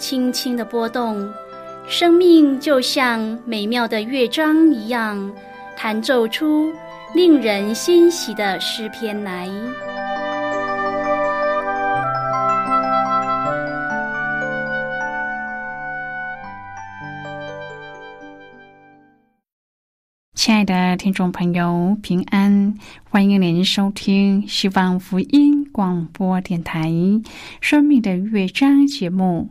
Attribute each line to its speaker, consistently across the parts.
Speaker 1: 轻轻的波动，生命就像美妙的乐章一样，弹奏出令人欣喜的诗篇来。
Speaker 2: 亲爱的听众朋友，平安！欢迎您收听希望福音广播电台《生命的乐章》节目。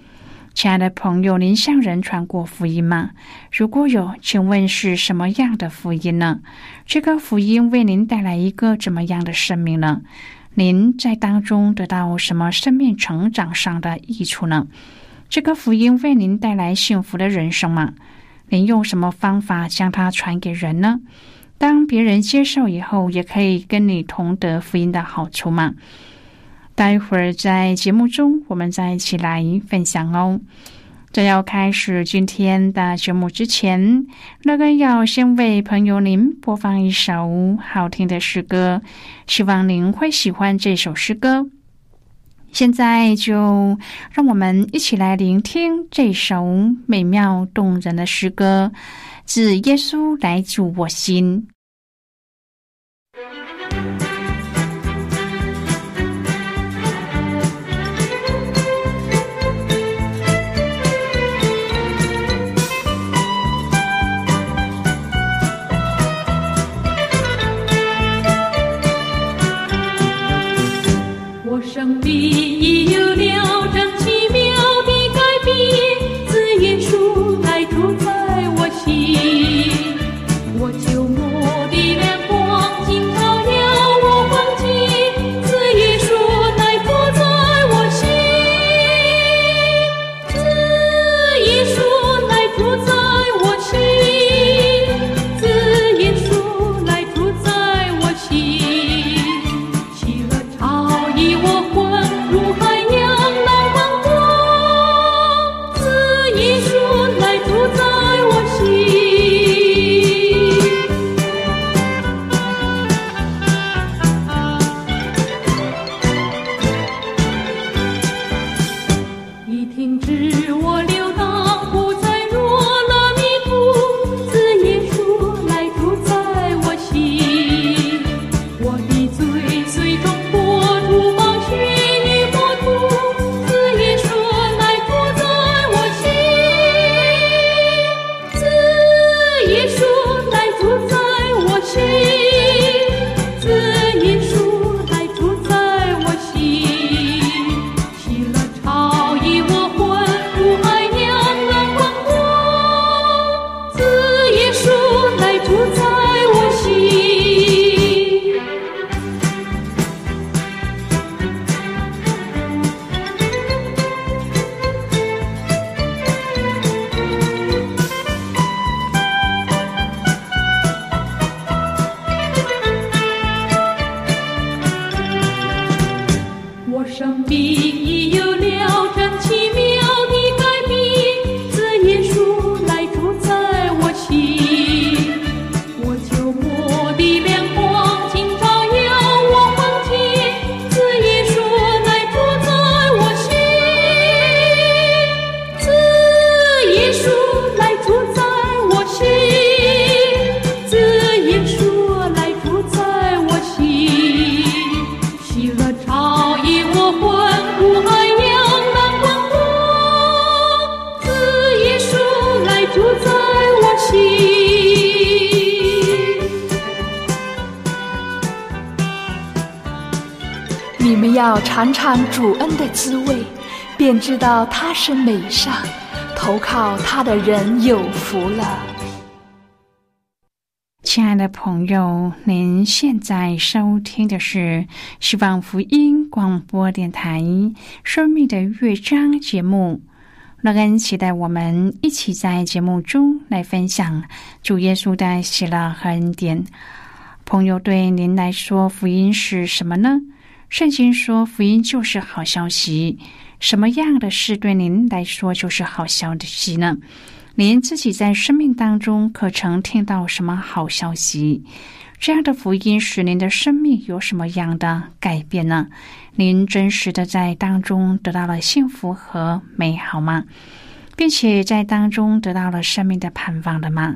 Speaker 2: 亲爱的朋友，您向人传过福音吗？如果有，请问是什么样的福音呢？这个福音为您带来一个怎么样的生命呢？您在当中得到什么生命成长上的益处呢？这个福音为您带来幸福的人生吗？您用什么方法将它传给人呢？当别人接受以后，也可以跟你同得福音的好处吗？待会儿在节目中，我们再一起来分享哦。在要开始今天的节目之前，乐根要先为朋友您播放一首好听的诗歌，希望您会喜欢这首诗歌。现在就让我们一起来聆听这首美妙动人的诗歌，致耶稣来主我心。
Speaker 3: 生命
Speaker 4: 尝尝主恩的滋味，便知道他是美善，投靠他的人有福了。
Speaker 2: 亲爱的朋友，您现在收听的是希望福音广播电台《生命的乐章》节目。乐恩期待我们一起在节目中来分享主耶稣的喜乐和恩典。朋友，对您来说，福音是什么呢？圣经说，福音就是好消息。什么样的事对您来说就是好消息呢？您自己在生命当中可曾听到什么好消息？这样的福音使您的生命有什么样的改变呢？您真实的在当中得到了幸福和美好吗？并且在当中得到了生命的盼望了吗？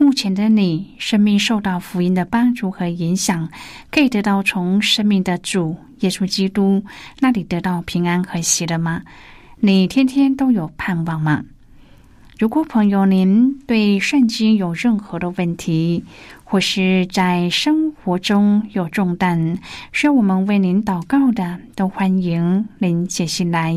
Speaker 2: 目前的你，生命受到福音的帮助和影响，可以得到从生命的主耶稣基督那里得到平安和喜乐吗？你天天都有盼望吗？如果朋友您对圣经有任何的问题，或是在生活中有重担需要我们为您祷告的，都欢迎您写信来。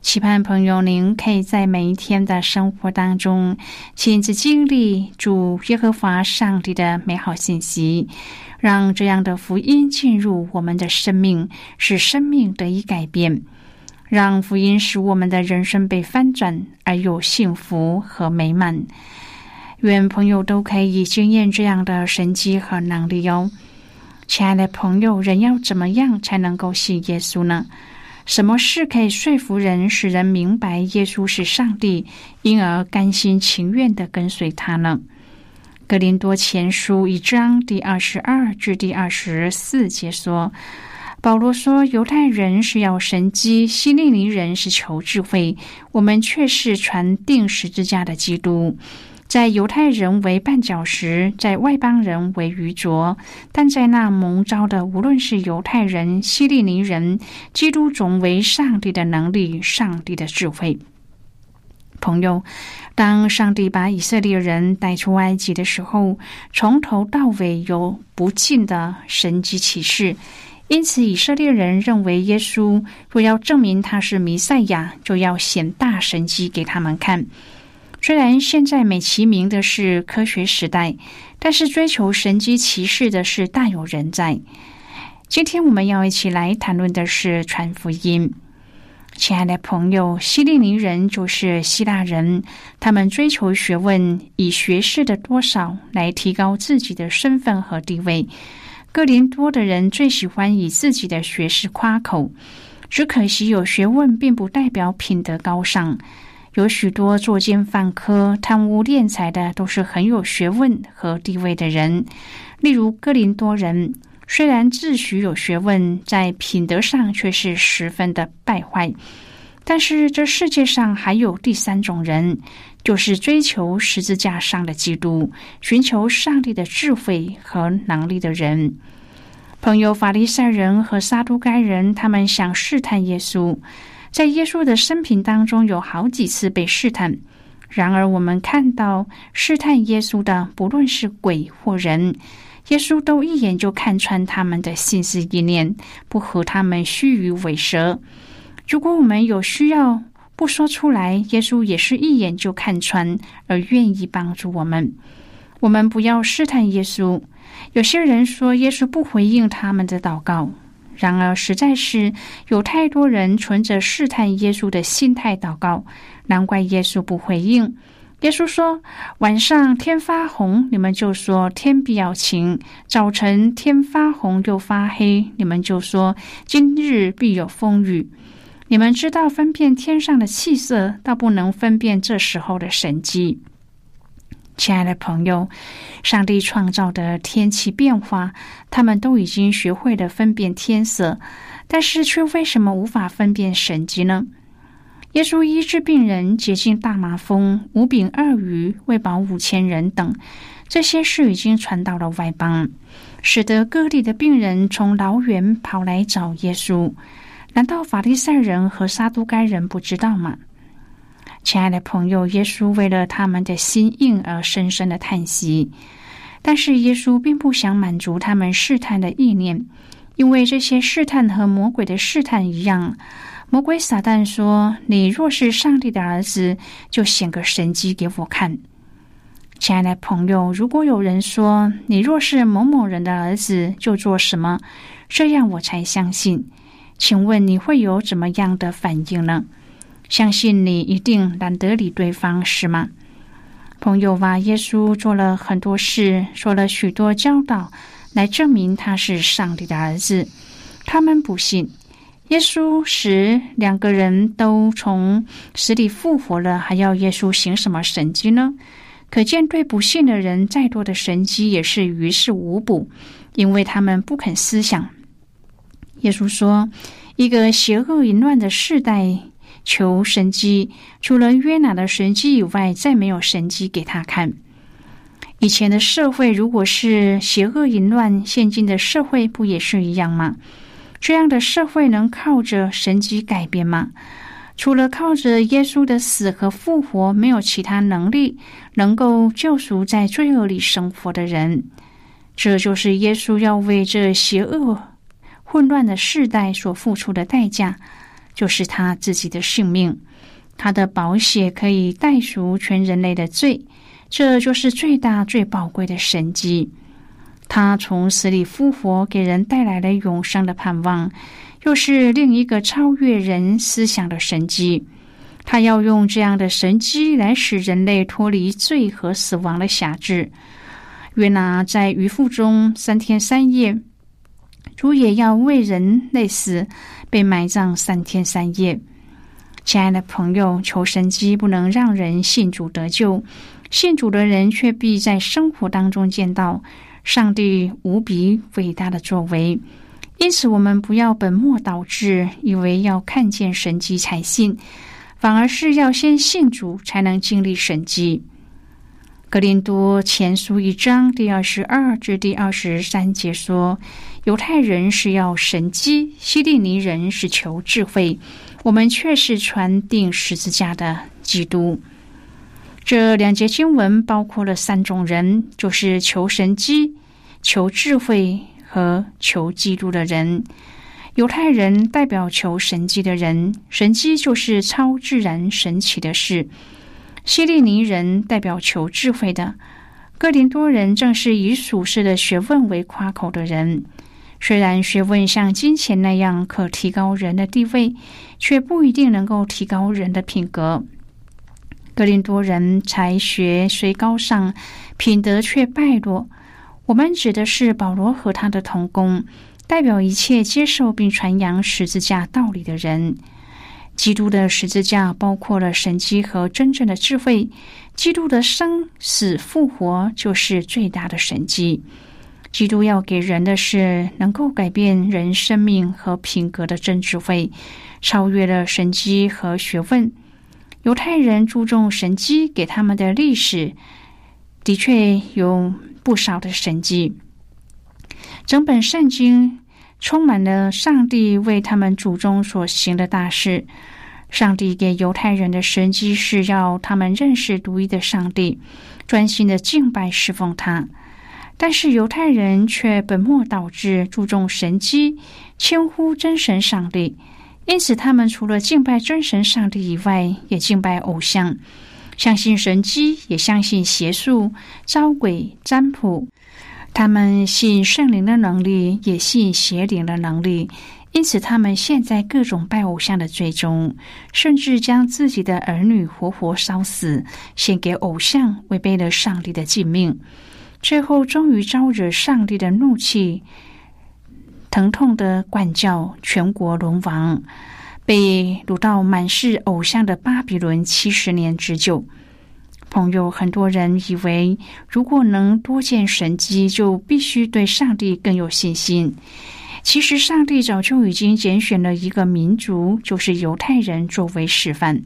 Speaker 2: 期盼朋友您可以在每一天的生活当中亲自经历主耶和华上帝的美好信息，让这样的福音进入我们的生命，使生命得以改变，让福音使我们的人生被翻转而有幸福和美满。愿朋友都可以经验这样的神迹和能力哦。亲爱的朋友，人要怎么样才能够信耶稣呢？什么事可以说服人，使人明白耶稣是上帝，因而甘心情愿的跟随他呢？格林多前书一章第二十二至第二十四节说：“保罗说，犹太人是要神机，希利尼人是求智慧，我们却是传定十字架的基督。”在犹太人为绊脚石，在外邦人为愚拙，但在那蒙召的，无论是犹太人、希利尼人，基督总为上帝的能力、上帝的智慧。朋友，当上帝把以色列人带出埃及的时候，从头到尾有不尽的神迹启示，因此以色列人认为耶稣若要证明他是弥赛亚，就要显大神迹给他们看。虽然现在美其名的是科学时代，但是追求神机骑士的是大有人在。今天我们要一起来谈论的是传福音。亲爱的朋友，希利尼人就是希腊人，他们追求学问，以学识的多少来提高自己的身份和地位。哥林多的人最喜欢以自己的学识夸口，只可惜有学问并不代表品德高尚。有许多作奸犯科、贪污敛财的，都是很有学问和地位的人。例如哥林多人，虽然自诩有学问，在品德上却是十分的败坏。但是这世界上还有第三种人，就是追求十字架上的基督，寻求上帝的智慧和能力的人。朋友，法利赛人和撒都该人，他们想试探耶稣。在耶稣的生平当中，有好几次被试探。然而，我们看到试探耶稣的，不论是鬼或人，耶稣都一眼就看穿他们的心思意念，不和他们虚与委蛇。如果我们有需要不说出来，耶稣也是一眼就看穿，而愿意帮助我们。我们不要试探耶稣。有些人说，耶稣不回应他们的祷告。然而，实在是有太多人存着试探耶稣的心态祷告，难怪耶稣不回应。耶稣说：“晚上天发红，你们就说天必要晴；早晨天发红又发黑，你们就说今日必有风雨。你们知道分辨天上的气色，倒不能分辨这时候的神迹。”亲爱的朋友，上帝创造的天气变化，他们都已经学会了分辨天色，但是却为什么无法分辨神迹呢？耶稣医治病人，洁净大麻风，五饼二鱼喂饱五千人等，这些事已经传到了外邦，使得各地的病人从老远跑来找耶稣。难道法利赛人和撒都该人不知道吗？亲爱的朋友，耶稣为了他们的心硬而深深的叹息，但是耶稣并不想满足他们试探的意念，因为这些试探和魔鬼的试探一样。魔鬼撒旦说：“你若是上帝的儿子，就显个神迹给我看。”亲爱的朋友，如果有人说你若是某某人的儿子，就做什么，这样我才相信。请问你会有怎么样的反应呢？相信你一定懒得理对方是吗？朋友吧，耶稣做了很多事，说了许多教导，来证明他是上帝的儿子。他们不信。耶稣使两个人都从死里复活了，还要耶稣行什么神迹呢？可见对不信的人，再多的神迹也是于事无补，因为他们不肯思想。耶稣说：“一个邪恶淫乱的世代求神迹，除了约拿的神迹以外，再没有神迹给他看。以前的社会如果是邪恶淫乱，现今的社会不也是一样吗？”这样的社会能靠着神迹改变吗？除了靠着耶稣的死和复活，没有其他能力能够救赎在罪恶里生活的人。这就是耶稣要为这邪恶、混乱的世代所付出的代价，就是他自己的性命。他的宝血可以代赎全人类的罪，这就是最大最宝贵的神迹。他从死里复活，给人带来了永生的盼望，又是另一个超越人思想的神迹。他要用这样的神迹来使人类脱离罪和死亡的辖制。约拿在鱼腹中三天三夜，主也要为人类死，被埋葬三天三夜。亲爱的朋友，求神迹不能让人信主得救，信主的人却必在生活当中见到。上帝无比伟大的作为，因此我们不要本末倒置，以为要看见神迹才信，反而是要先信主，才能经历神迹。格林多前书一章第二十二至第二十三节说：“犹太人是要神迹，希利尼人是求智慧，我们却是传定十字架的基督。”这两节经文包括了三种人，就是求神机、求智慧和求基督的人。犹太人代表求神迹的人，神迹就是超自然神奇的事。希利尼人代表求智慧的，哥林多人正是以属世的学问为夸口的人。虽然学问像金钱那样可提高人的地位，却不一定能够提高人的品格。格林多人才学虽高尚，品德却败落。我们指的是保罗和他的同工，代表一切接受并传扬十字架道理的人。基督的十字架包括了神迹和真正的智慧。基督的生死复活就是最大的神迹。基督要给人的是能够改变人生命和品格的真智慧，超越了神迹和学问。犹太人注重神迹，给他们的历史的确有不少的神迹。整本圣经充满了上帝为他们祖宗所行的大事。上帝给犹太人的神迹是要他们认识独一的上帝，专心的敬拜侍奉他。但是犹太人却本末倒置，注重神机，轻忽真神上帝。因此，他们除了敬拜真神上帝以外，也敬拜偶像，相信神机，也相信邪术、招鬼、占卜。他们信圣灵的能力，也信邪灵的能力。因此，他们陷在各种拜偶像的罪中，甚至将自己的儿女活活烧死，献给偶像，违背了上帝的禁命。最后，终于招惹上帝的怒气，疼痛的管教，全国沦亡，被掳到满是偶像的巴比伦七十年之久。朋友，很多人以为，如果能多见神迹，就必须对上帝更有信心。其实，上帝早就已经拣选了一个民族，就是犹太人，作为示范。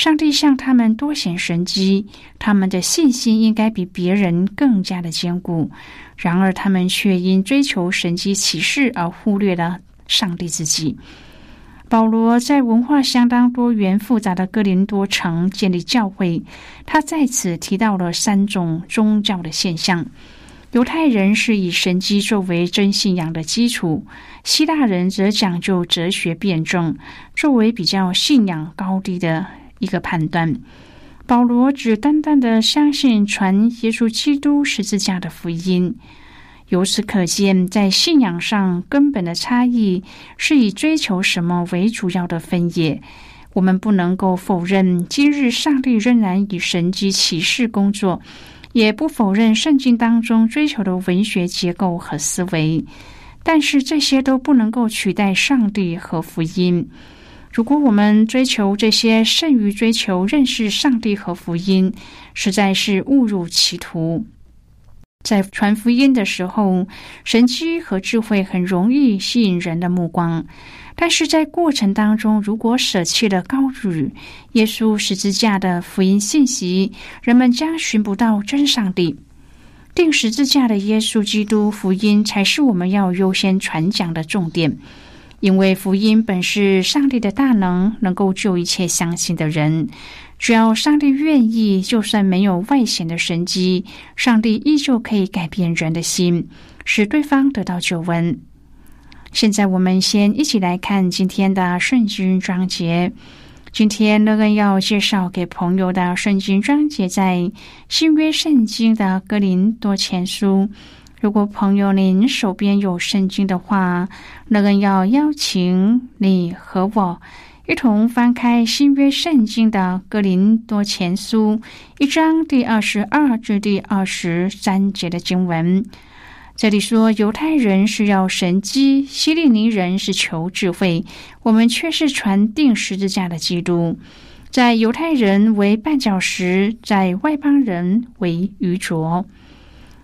Speaker 2: 上帝向他们多显神迹，他们的信心应该比别人更加的坚固。然而，他们却因追求神迹启示而忽略了上帝自己。保罗在文化相当多元复杂的哥林多城建立教会，他在此提到了三种宗教的现象：犹太人是以神迹作为真信仰的基础；希腊人则讲究哲学辩证，作为比较信仰高低的一个判断。保罗只单单的相信传耶稣基督十字架的福音。由此可见，在信仰上根本的差异是以追求什么为主要的分野。我们不能够否认，今日上帝仍然以神迹启示工作，也不否认圣经当中追求的文学结构和思维。但是这些都不能够取代上帝和福音。如果我们追求这些胜于追求认识上帝和福音，实在是误入歧途。在传福音的时候，神机和智慧很容易吸引人的目光，但是在过程当中，如果舍弃了高举耶稣十字架的福音信息，人们将寻不到真上帝。定十字架的耶稣基督福音才是我们要优先传讲的重点，因为福音本是上帝的大能，能够救一切相信的人。只要上帝愿意，就算没有外显的神迹，上帝依旧可以改变人的心，使对方得到救恩。现在，我们先一起来看今天的圣经章节。今天乐恩要介绍给朋友的圣经章节，在新约圣经的哥林多前书。如果朋友您手边有圣经的话，乐恩要邀请你和我。一同翻开新约圣经的哥林多前书一章第二十二至第二十三节的经文。这里说，犹太人是要神机，希利尼人是求智慧，我们却是传定十字架的基督。在犹太人为绊脚石，在外邦人为愚拙。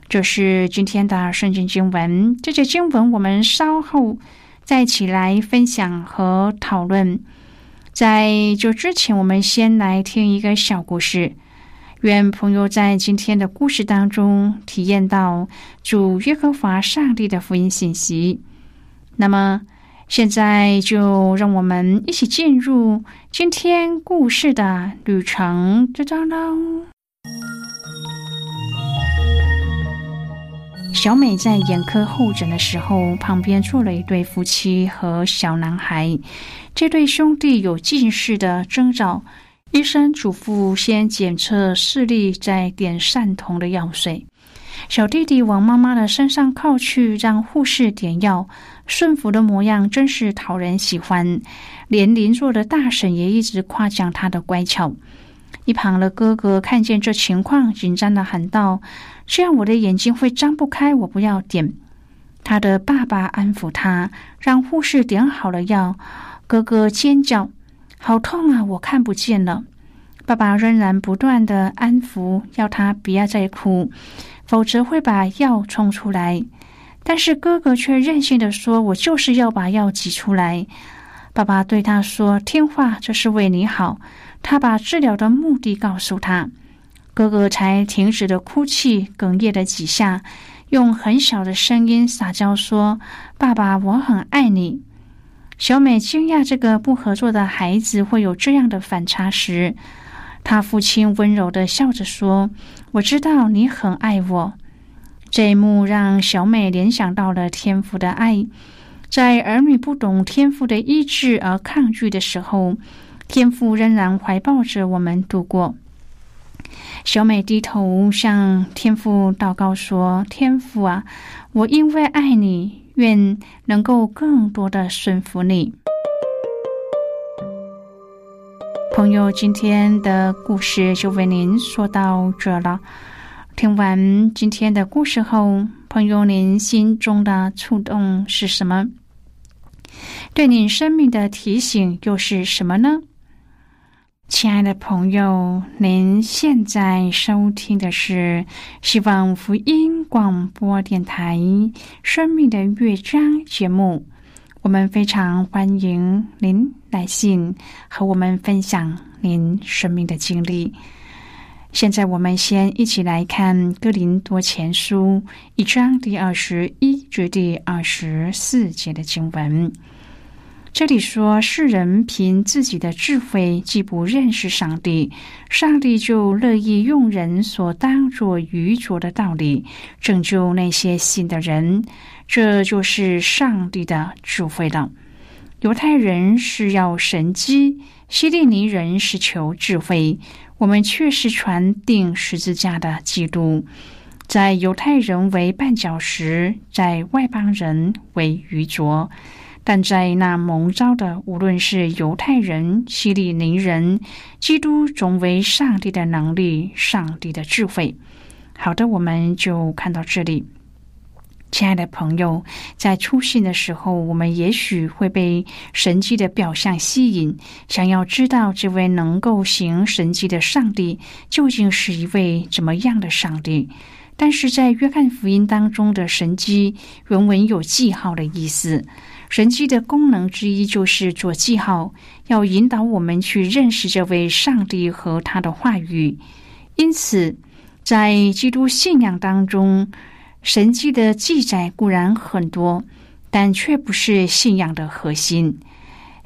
Speaker 2: 这是今天的圣经经文。这节经文我们稍后再起来分享和讨论。在这之前，我们先来听一个小故事。愿朋友在今天的故事当中体验到主耶和华上帝的福音信息。那么，现在就让我们一起进入今天故事的旅程之中喽。小美在眼科候诊的时候，旁边坐了一对夫妻和小男孩。这对兄弟有近视的征兆，医生嘱咐先检测视力，再点散瞳的药水。小弟弟往妈妈的身上靠去，让护士点药，顺服的模样真是讨人喜欢。连邻座的大婶也一直夸奖他的乖巧。一旁的哥哥看见这情况，紧张的喊道：“这样我的眼睛会张不开，我不要点。”他的爸爸安抚他，让护士点好了药。哥哥尖叫：“好痛啊！我看不见了。”爸爸仍然不断的安抚，要他不要再哭，否则会把药冲出来。但是哥哥却任性的说：“我就是要把药挤出来。”爸爸对他说：“听话，这是为你好。”他把治疗的目的告诉他，哥哥才停止了哭泣，哽咽了几下，用很小的声音撒娇说：“爸爸，我很爱你。”小美惊讶这个不合作的孩子会有这样的反差时，他父亲温柔的笑着说：“我知道你很爱我。”这一幕让小美联想到了天父的爱，在儿女不懂天父的医治而抗拒的时候，天父仍然怀抱着我们度过。小美低头向天父祷告说：“天父啊，我因为爱你。”愿能够更多的顺服你。朋友，今天的故事就为您说到这了。听完今天的故事后，朋友，您心中的触动是什么？对您生命的提醒又是什么呢？亲爱的朋友，您现在收听的是希望福音广播电台《生命的乐章》节目。我们非常欢迎您来信和我们分享您生命的经历。现在，我们先一起来看《哥林多前书》一章第二十一至第二十四节的经文。这里说，世人凭自己的智慧既不认识上帝，上帝就乐意用人所当作愚拙的道理拯救那些信的人。这就是上帝的智慧了。犹太人是要神机，希利尼人是求智慧。我们却是传定十字架的基督，在犹太人为绊脚石，在外邦人为愚拙。但在那蒙召的，无论是犹太人、希利尼人，基督总为上帝的能力、上帝的智慧。好的，我们就看到这里。亲爱的朋友，在出信的时候，我们也许会被神迹的表象吸引，想要知道这位能够行神迹的上帝究竟是一位怎么样的上帝。但是在约翰福音当中的神迹原文有记号的意思。神迹的功能之一就是做记号，要引导我们去认识这位上帝和他的话语。因此，在基督信仰当中，神迹的记载固然很多，但却不是信仰的核心。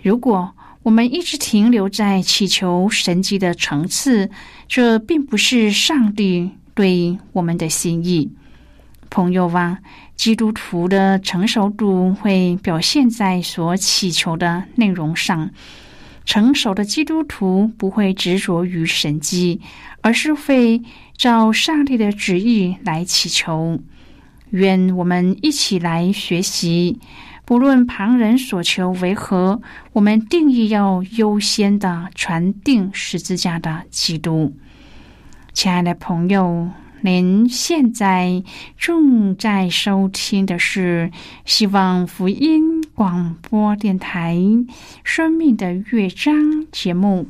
Speaker 2: 如果我们一直停留在祈求神迹的层次，这并不是上帝对我们的心意。朋友啊。基督徒的成熟度会表现在所祈求的内容上。成熟的基督徒不会执着于神迹，而是会照上帝的旨意来祈求。愿我们一起来学习，不论旁人所求为何，我们定义要优先的传定十字架的基督。亲爱的朋友。您现在正在收听的是希望福音广播电台《生命的乐章》节目。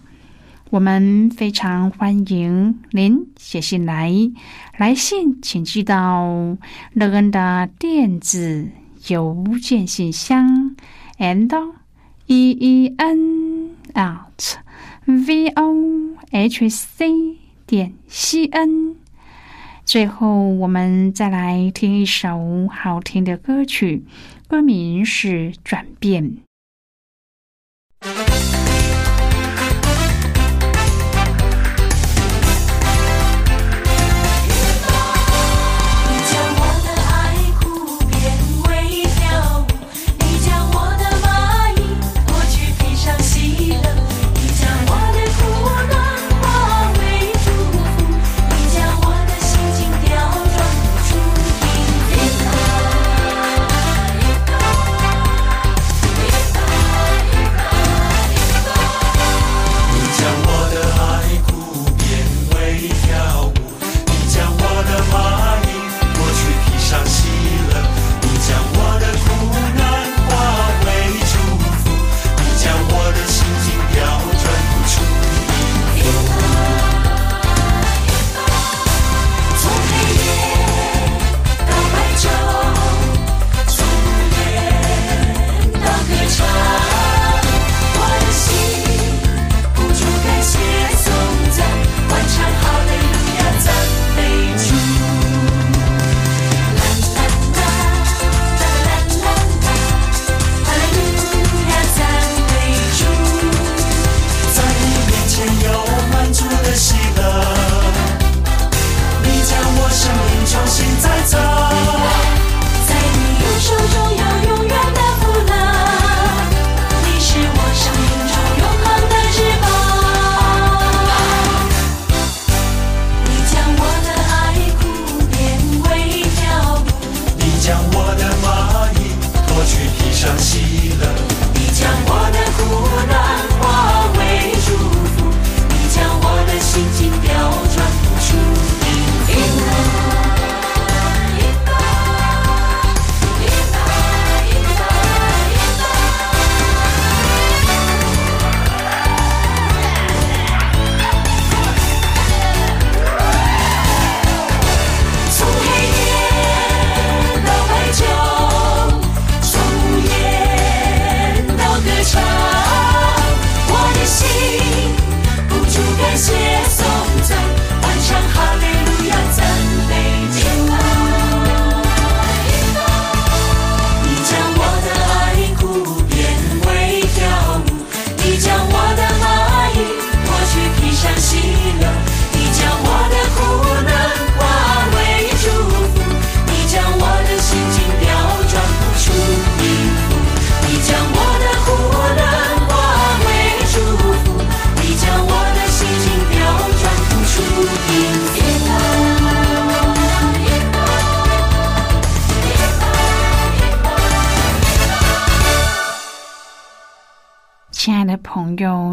Speaker 2: 我们非常欢迎您写信来，来信请寄到乐恩的电子邮件信箱，and e e n out v o h c 点 c n。最后，我们再来听一首好听的歌曲，歌名是《转变》。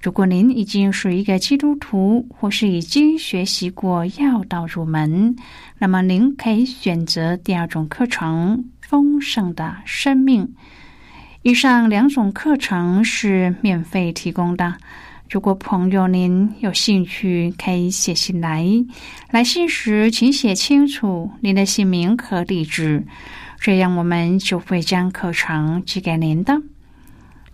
Speaker 2: 如果您已经是一个基督徒，或是已经学习过要道入门，那么您可以选择第二种课程《丰盛的生命》。以上两种课程是免费提供的。如果朋友您有兴趣，可以写信来。来信时请写清楚您的姓名和地址，这样我们就会将课程寄给您的。